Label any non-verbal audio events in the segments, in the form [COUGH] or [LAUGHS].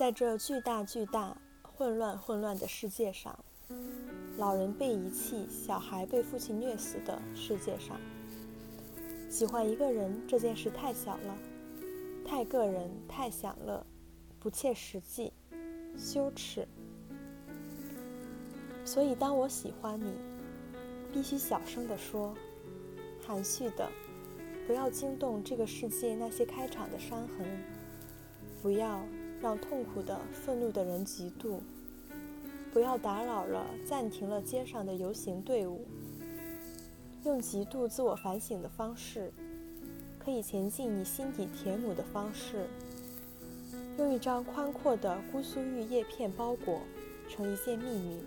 在这巨大巨大、混乱混乱的世界上，老人被遗弃、小孩被父亲虐死的世界上，喜欢一个人这件事太小了，太个人、太享乐，不切实际，羞耻。所以，当我喜欢你，必须小声地说，含蓄的，不要惊动这个世界那些开场的伤痕，不要让痛苦的、愤怒的人嫉妒，不要打扰了、暂停了街上的游行队伍。用极度自我反省的方式，可以前进你心底铁母的方式，用一张宽阔的姑苏玉叶片包裹成一件秘密。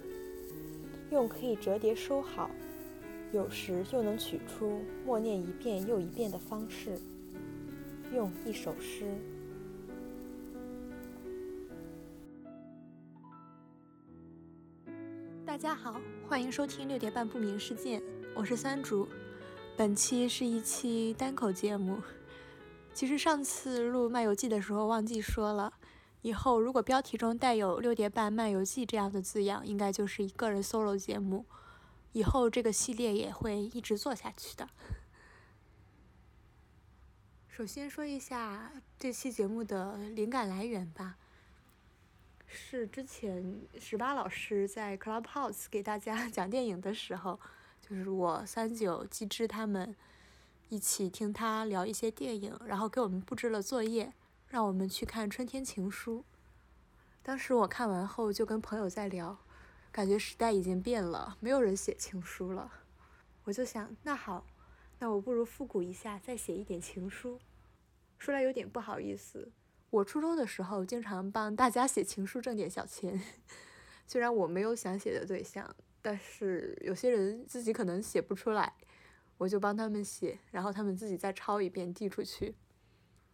用可以折叠收好，有时又能取出，默念一遍又一遍的方式，用一首诗。大家好，欢迎收听六点半不明事件，我是三竹。本期是一期单口节目。其实上次录漫游记的时候忘记说了。以后如果标题中带有“六点半漫游记”这样的字样，应该就是一个人 solo 节目。以后这个系列也会一直做下去的。首先说一下这期节目的灵感来源吧，是之前十八老师在 Clubhouse 给大家 [LAUGHS] 讲电影的时候，就是我三九机智他们一起听他聊一些电影，然后给我们布置了作业。让我们去看《春天情书》。当时我看完后就跟朋友在聊，感觉时代已经变了，没有人写情书了。我就想，那好，那我不如复古一下，再写一点情书。说来有点不好意思，我初中的时候经常帮大家写情书挣点小钱。[LAUGHS] 虽然我没有想写的对象，但是有些人自己可能写不出来，我就帮他们写，然后他们自己再抄一遍递出去。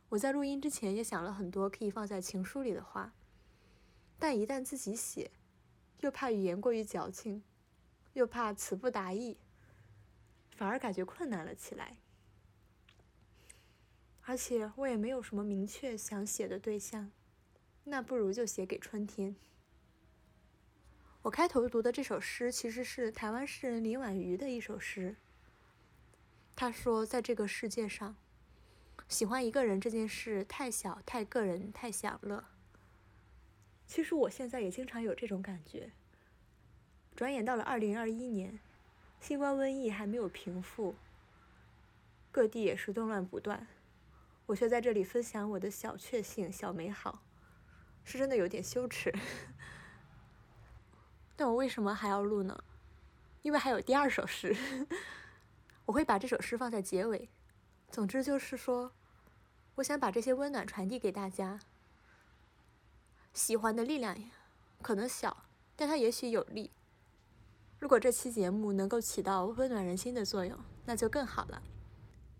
我在录音之前也想了很多可以放在情书里的话，但一旦自己写，又怕语言过于矫情，又怕词不达意，反而感觉困难了起来。而且我也没有什么明确想写的对象，那不如就写给春天。我开头读的这首诗其实是台湾诗人林婉瑜的一首诗。他说，在这个世界上。喜欢一个人这件事太小、太个人、太享乐。其实我现在也经常有这种感觉。转眼到了二零二一年，新冠瘟疫还没有平复，各地也是动乱不断，我却在这里分享我的小确幸、小美好，是真的有点羞耻。[LAUGHS] 但我为什么还要录呢？因为还有第二首诗，[LAUGHS] 我会把这首诗放在结尾。总之就是说。我想把这些温暖传递给大家。喜欢的力量可能小，但它也许有力。如果这期节目能够起到温暖人心的作用，那就更好了。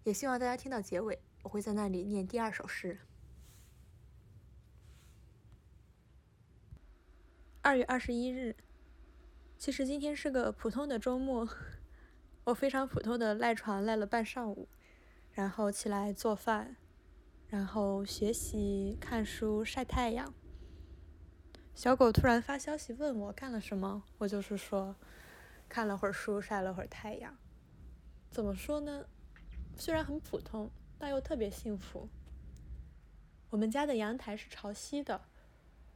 也希望大家听到结尾，我会在那里念第二首诗。二月二十一日，其实今天是个普通的周末，我非常普通的赖床赖了半上午，然后起来做饭。然后学习、看书、晒太阳。小狗突然发消息问我干了什么，我就是说，看了会儿书，晒了会儿太阳。怎么说呢？虽然很普通，但又特别幸福。我们家的阳台是朝西的，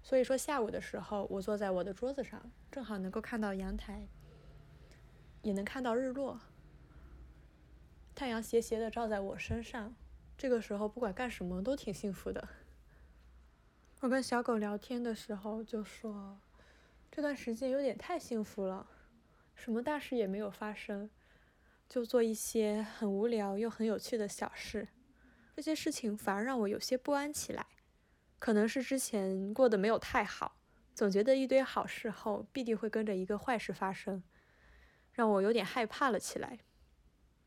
所以说下午的时候，我坐在我的桌子上，正好能够看到阳台，也能看到日落。太阳斜斜的照在我身上。这个时候不管干什么都挺幸福的。我跟小狗聊天的时候就说，这段时间有点太幸福了，什么大事也没有发生，就做一些很无聊又很有趣的小事，这些事情反而让我有些不安起来。可能是之前过得没有太好，总觉得一堆好事后必定会跟着一个坏事发生，让我有点害怕了起来。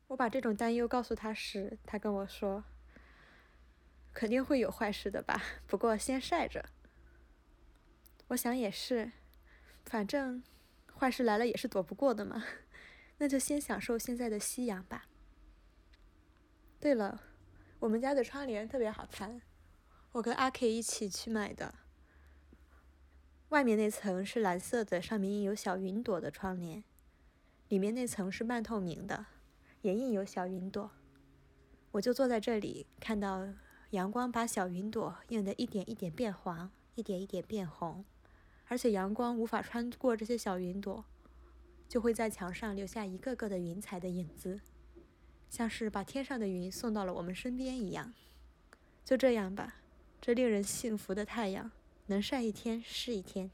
我把这种担忧告诉他时，他跟我说。肯定会有坏事的吧，不过先晒着。我想也是，反正坏事来了也是躲不过的嘛，[LAUGHS] 那就先享受现在的夕阳吧。对了，我们家的窗帘特别好看，我跟阿 K 一起去买的，外面那层是蓝色的，上面印有小云朵的窗帘，里面那层是半透明的，也印有小云朵。我就坐在这里，看到阳光把小云朵映得一点一点变黄，一点一点变红，而且阳光无法穿过这些小云朵，就会在墙上留下一个个的云彩的影子，像是把天上的云送到了我们身边一样。就这样吧，这令人幸福的太阳能晒一天是一天。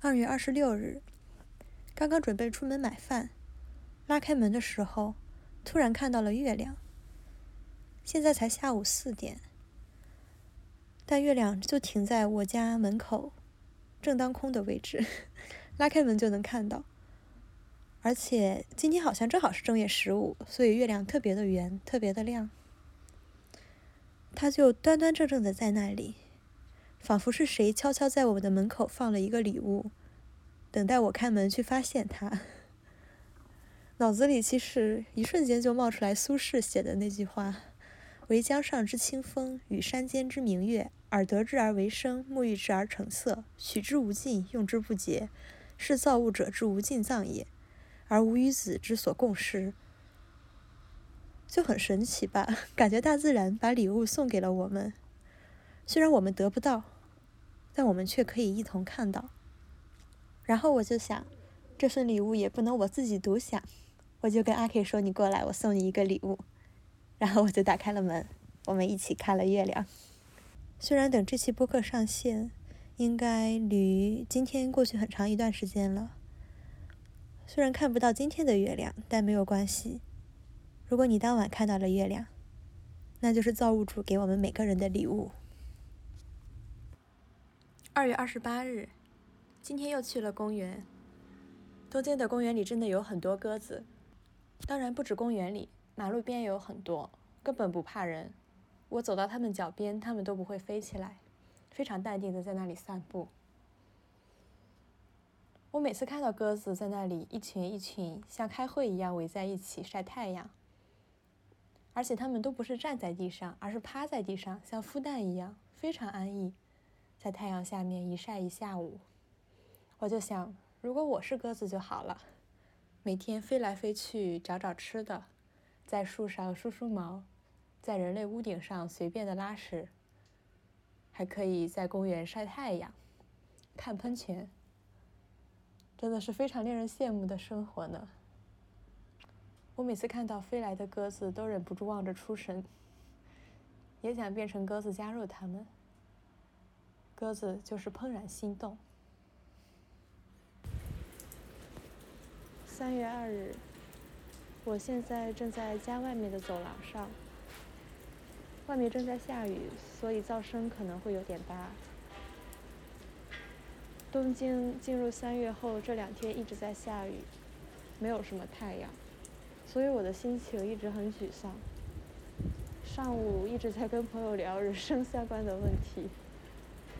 二月二十六日，刚刚准备出门买饭，拉开门的时候。突然看到了月亮。现在才下午四点，但月亮就停在我家门口正当空的位置，[LAUGHS] 拉开门就能看到。而且今天好像正好是正月十五，所以月亮特别的圆，特别的亮。它就端端正正的在那里，仿佛是谁悄悄在我们的门口放了一个礼物，等待我开门去发现它。脑子里其实一瞬间就冒出来苏轼写的那句话：“惟江上之清风，与山间之明月，耳得之而为声，目遇之而成色，取之无尽，用之不竭，是造物者之无尽藏也，而吾与子之所共施。”就很神奇吧？感觉大自然把礼物送给了我们，虽然我们得不到，但我们却可以一同看到。然后我就想，这份礼物也不能我自己独享。我就跟阿 K 说：“你过来，我送你一个礼物。”然后我就打开了门，我们一起看了月亮。虽然等这期播客上线，应该离今天过去很长一段时间了。虽然看不到今天的月亮，但没有关系。如果你当晚看到了月亮，那就是造物主给我们每个人的礼物。二月二十八日，今天又去了公园。东京的公园里真的有很多鸽子。当然不止公园里，马路边也有很多，根本不怕人。我走到它们脚边，它们都不会飞起来，非常淡定的在那里散步。我每次看到鸽子在那里一群一群，像开会一样围在一起晒太阳，而且它们都不是站在地上，而是趴在地上，像孵蛋一样，非常安逸，在太阳下面一晒一下午。我就想，如果我是鸽子就好了。每天飞来飞去找找吃的，在树上梳梳毛，在人类屋顶上随便的拉屎，还可以在公园晒太阳、看喷泉，真的是非常令人羡慕的生活呢。我每次看到飞来的鸽子，都忍不住望着出神，也想变成鸽子加入他们。鸽子就是怦然心动。三月二日，我现在正在家外面的走廊上。外面正在下雨，所以噪声可能会有点大。东京进入三月后，这两天一直在下雨，没有什么太阳，所以我的心情一直很沮丧。上午一直在跟朋友聊人生相关的问题，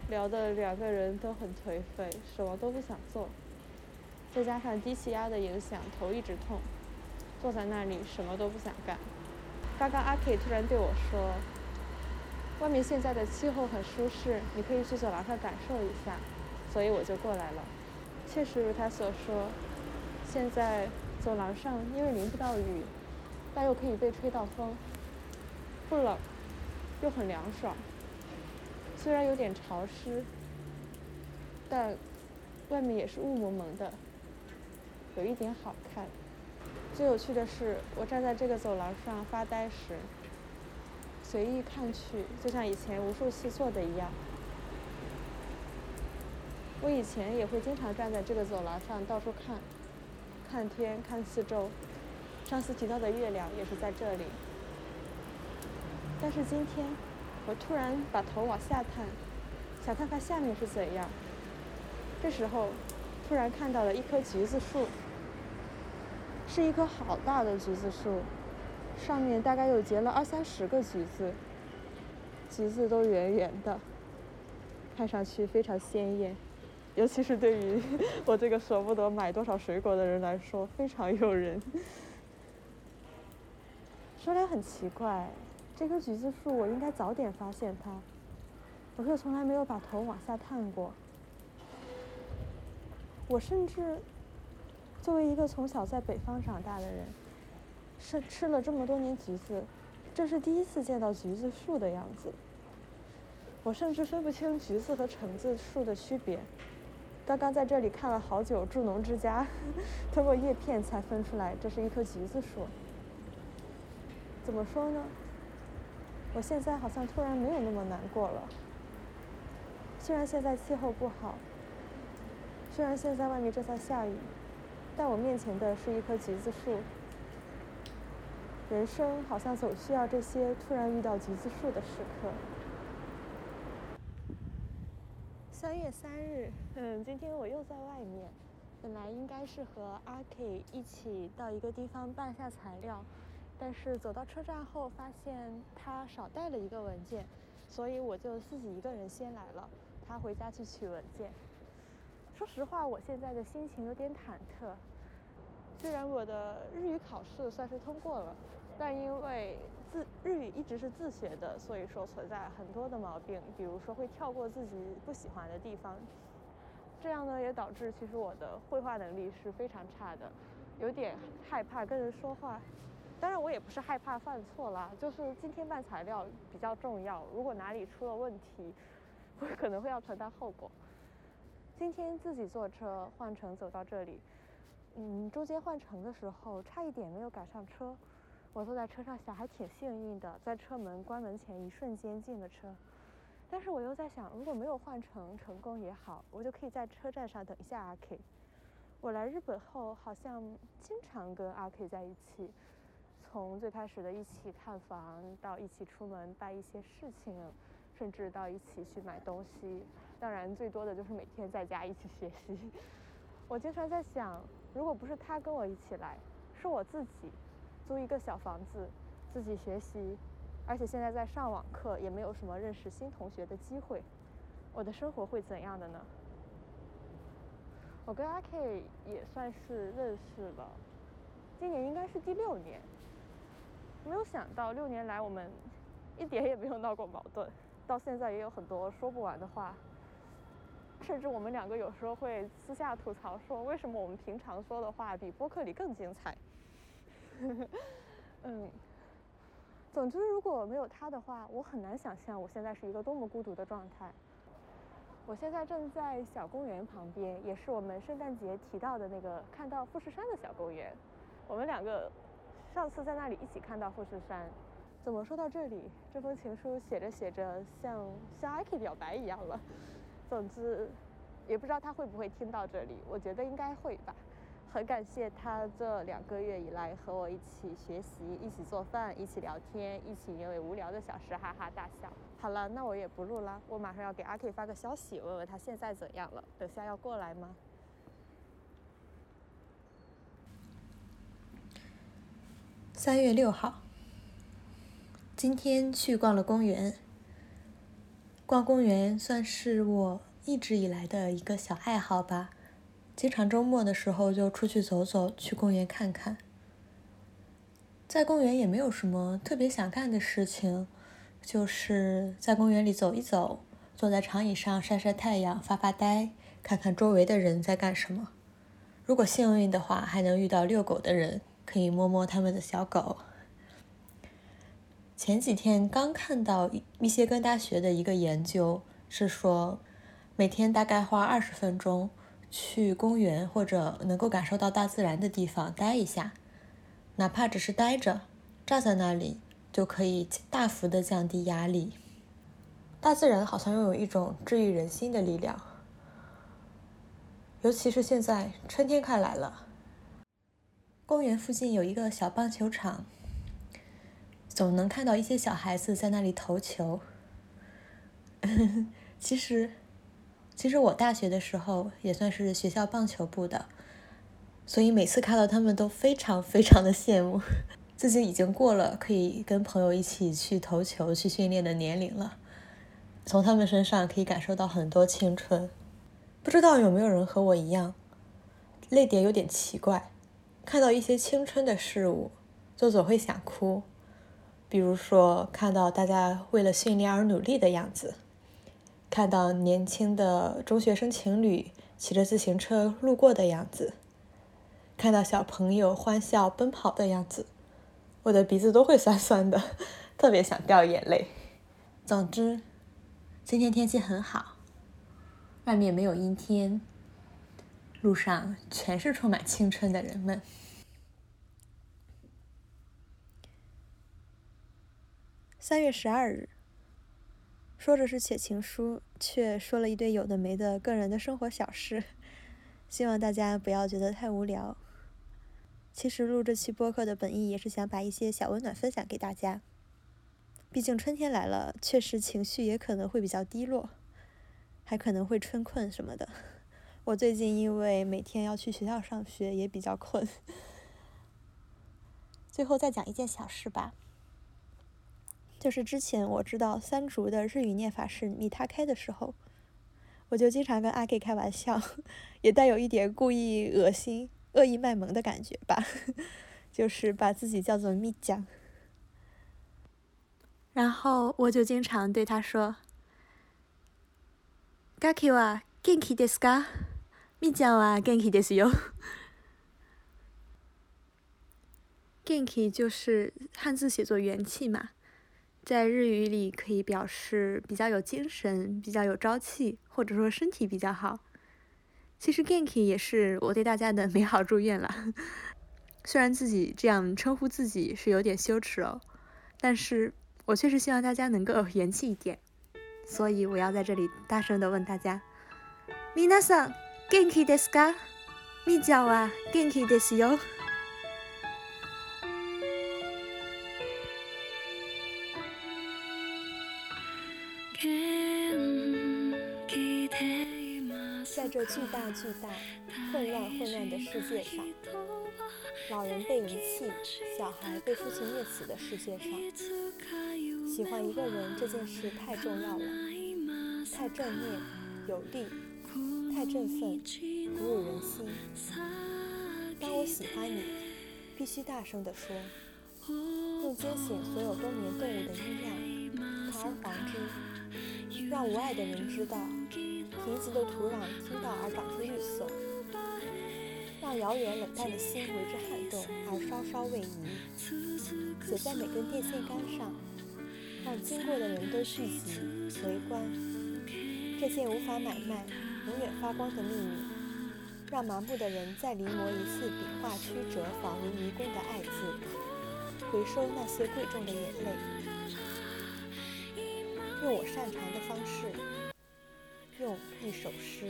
聊的两个人都很颓废，什么都不想做。再加上低气压的影响，头一直痛，坐在那里什么都不想干。刚刚阿 K 突然对我说：“外面现在的气候很舒适，你可以去走廊上感受一下。”所以我就过来了。确实如他所说，现在走廊上因为淋不到雨，但又可以被吹到风，不冷，又很凉爽。虽然有点潮湿，但外面也是雾蒙蒙的。有一点好看。最有趣的是，我站在这个走廊上发呆时，随意看去，就像以前无数次做的一样。我以前也会经常站在这个走廊上到处看，看天，看四周。上次提到的月亮也是在这里。但是今天，我突然把头往下探，想看看下面是怎样。这时候。突然看到了一棵橘子树，是一棵好大的橘子树，上面大概有结了二三十个橘子，橘子都圆圆的，看上去非常鲜艳，尤其是对于 [LAUGHS] 我这个舍不得买多少水果的人来说，非常诱人。说来很奇怪，这棵橘子树我应该早点发现它，我却从来没有把头往下探过。我甚至作为一个从小在北方长大的人，是吃了这么多年橘子，这是第一次见到橘子树的样子。我甚至分不清橘子和橙子树的区别。刚刚在这里看了好久《助农之家》，通过叶片才分出来这是一棵橘子树。怎么说呢？我现在好像突然没有那么难过了。虽然现在气候不好，虽然现在外面正在下雨，但我面前的是一棵橘子树。人生好像总需要这些突然遇到橘子树的时刻。三月三日，嗯，今天我又在外面。本来应该是和阿 K 一起到一个地方办下材料，但是走到车站后发现他少带了一个文件，所以我就自己一个人先来了。他回家去取文件。说实话，我现在的心情有点忐忑。虽然我的日语考试算是通过了，但因为自日语一直是自学的，所以说存在很多的毛病，比如说会跳过自己不喜欢的地方。这样呢，也导致其实我的绘画能力是非常差的，有点害怕跟人说话。当然，我也不是害怕犯错啦，就是今天办材料比较重要，如果哪里出了问题，我可能会要承担后果。今天自己坐车换乘走到这里，嗯，中间换乘的时候差一点没有赶上车。我坐在车上想，还挺幸运的，在车门关门前一瞬间进了车。但是我又在想，如果没有换乘成功也好，我就可以在车站上等一下阿 K。我来日本后，好像经常跟阿 K 在一起，从最开始的一起看房，到一起出门办一些事情，甚至到一起去买东西。当然，最多的就是每天在家一起学习。[LAUGHS] 我经常在想，如果不是他跟我一起来，是我自己。租一个小房子，自己学习，而且现在在上网课，也没有什么认识新同学的机会。我的生活会怎样的呢？我跟阿 K 也算是认识了，今年应该是第六年。没有想到六年来我们一点也没有闹过矛盾，到现在也有很多说不完的话。甚至我们两个有时候会私下吐槽说，为什么我们平常说的话比播客里更精彩？[LAUGHS] 嗯，总之，如果没有他的话，我很难想象我现在是一个多么孤独的状态。我现在正在小公园旁边，也是我们圣诞节提到的那个看到富士山的小公园。我们两个上次在那里一起看到富士山。怎么说到这里，这封情书写着写着像向艾 K 表白一样了。总之，也不知道他会不会听到这里，我觉得应该会吧。很感谢他这两个月以来和我一起学习、一起做饭、一起聊天、一起因为无聊的小事哈哈大笑。好了，那我也不录了，我马上要给阿 K 发个消息，问问他现在怎样了。等下要过来吗？三月六号，今天去逛了公园。逛公园算是我一直以来的一个小爱好吧。经常周末的时候就出去走走，去公园看看。在公园也没有什么特别想干的事情，就是在公园里走一走，坐在长椅上晒晒太阳、发发呆，看看周围的人在干什么。如果幸运的话，还能遇到遛狗的人，可以摸摸他们的小狗。前几天刚看到密歇根大学的一个研究，是说每天大概花二十分钟。去公园或者能够感受到大自然的地方待一下，哪怕只是待着，站在那里就可以大幅的降低压力。大自然好像拥有一种治愈人心的力量，尤其是现在春天快来了。公园附近有一个小棒球场，总能看到一些小孩子在那里投球。[LAUGHS] 其实。其实我大学的时候也算是学校棒球部的，所以每次看到他们都非常非常的羡慕，自己已经过了可以跟朋友一起去投球、去训练的年龄了。从他们身上可以感受到很多青春。不知道有没有人和我一样，泪点有点奇怪，看到一些青春的事物就总会想哭，比如说看到大家为了训练而努力的样子。看到年轻的中学生情侣骑着自行车路过的样子，看到小朋友欢笑奔跑的样子，我的鼻子都会酸酸的，[LAUGHS] 特别想掉眼泪。总之，今天天气很好，外面没有阴天，路上全是充满青春的人们。三月十二日。说着是写情书，却说了一堆有的没的个人的生活小事，[LAUGHS] 希望大家不要觉得太无聊。其实录这期播客的本意也是想把一些小温暖分享给大家。毕竟春天来了，确实情绪也可能会比较低落，还可能会春困什么的。我最近因为每天要去学校上学，也比较困。[LAUGHS] 最后再讲一件小事吧。就是之前我知道三竹的日语念法是米他开的时候，我就经常跟阿 K 开玩笑，[LAUGHS] 也带有一点故意恶心、恶意卖萌的感觉吧，[LAUGHS] 就是把自己叫做米酱。然后我就经常对他说：“Gaki wa genki desu ka？米酱 wa genki desu yo。Genki 就是汉字写作元气嘛。”在日语里可以表示比较有精神、比较有朝气，或者说身体比较好。其实 Genki 也是我对大家的[LAUGHS] 美好祝愿了。虽然自己这样称呼自己是有点羞耻哦，但是我确实希望大家能够[LAUGHS] 元气一点。所以我要在这里大声的问大家：皆さん元気ですか？みちゃんは元気ですよ。 在这巨大巨大、混乱混乱的世界上，老人被遗弃，小孩被父亲虐死的世界上，喜欢一个人这件事太重要了，太正面、有力、太振奋、鼓舞人心。当我喜欢你，必须大声地说，用惊醒所有冬眠动物的音量，堂而皇之，让无爱的人知道。贫瘠的土壤听到而长出绿色，让遥远冷淡的心为之撼动而稍稍位移，写在每根电线杆上，让经过的人都聚集围观。这件无法买卖、永远发光的秘密，让麻木的人再临摹一次笔画曲折、仿如迷宫的爱字，回收那些贵重的眼泪，用我擅长的方式用一首诗。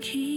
keep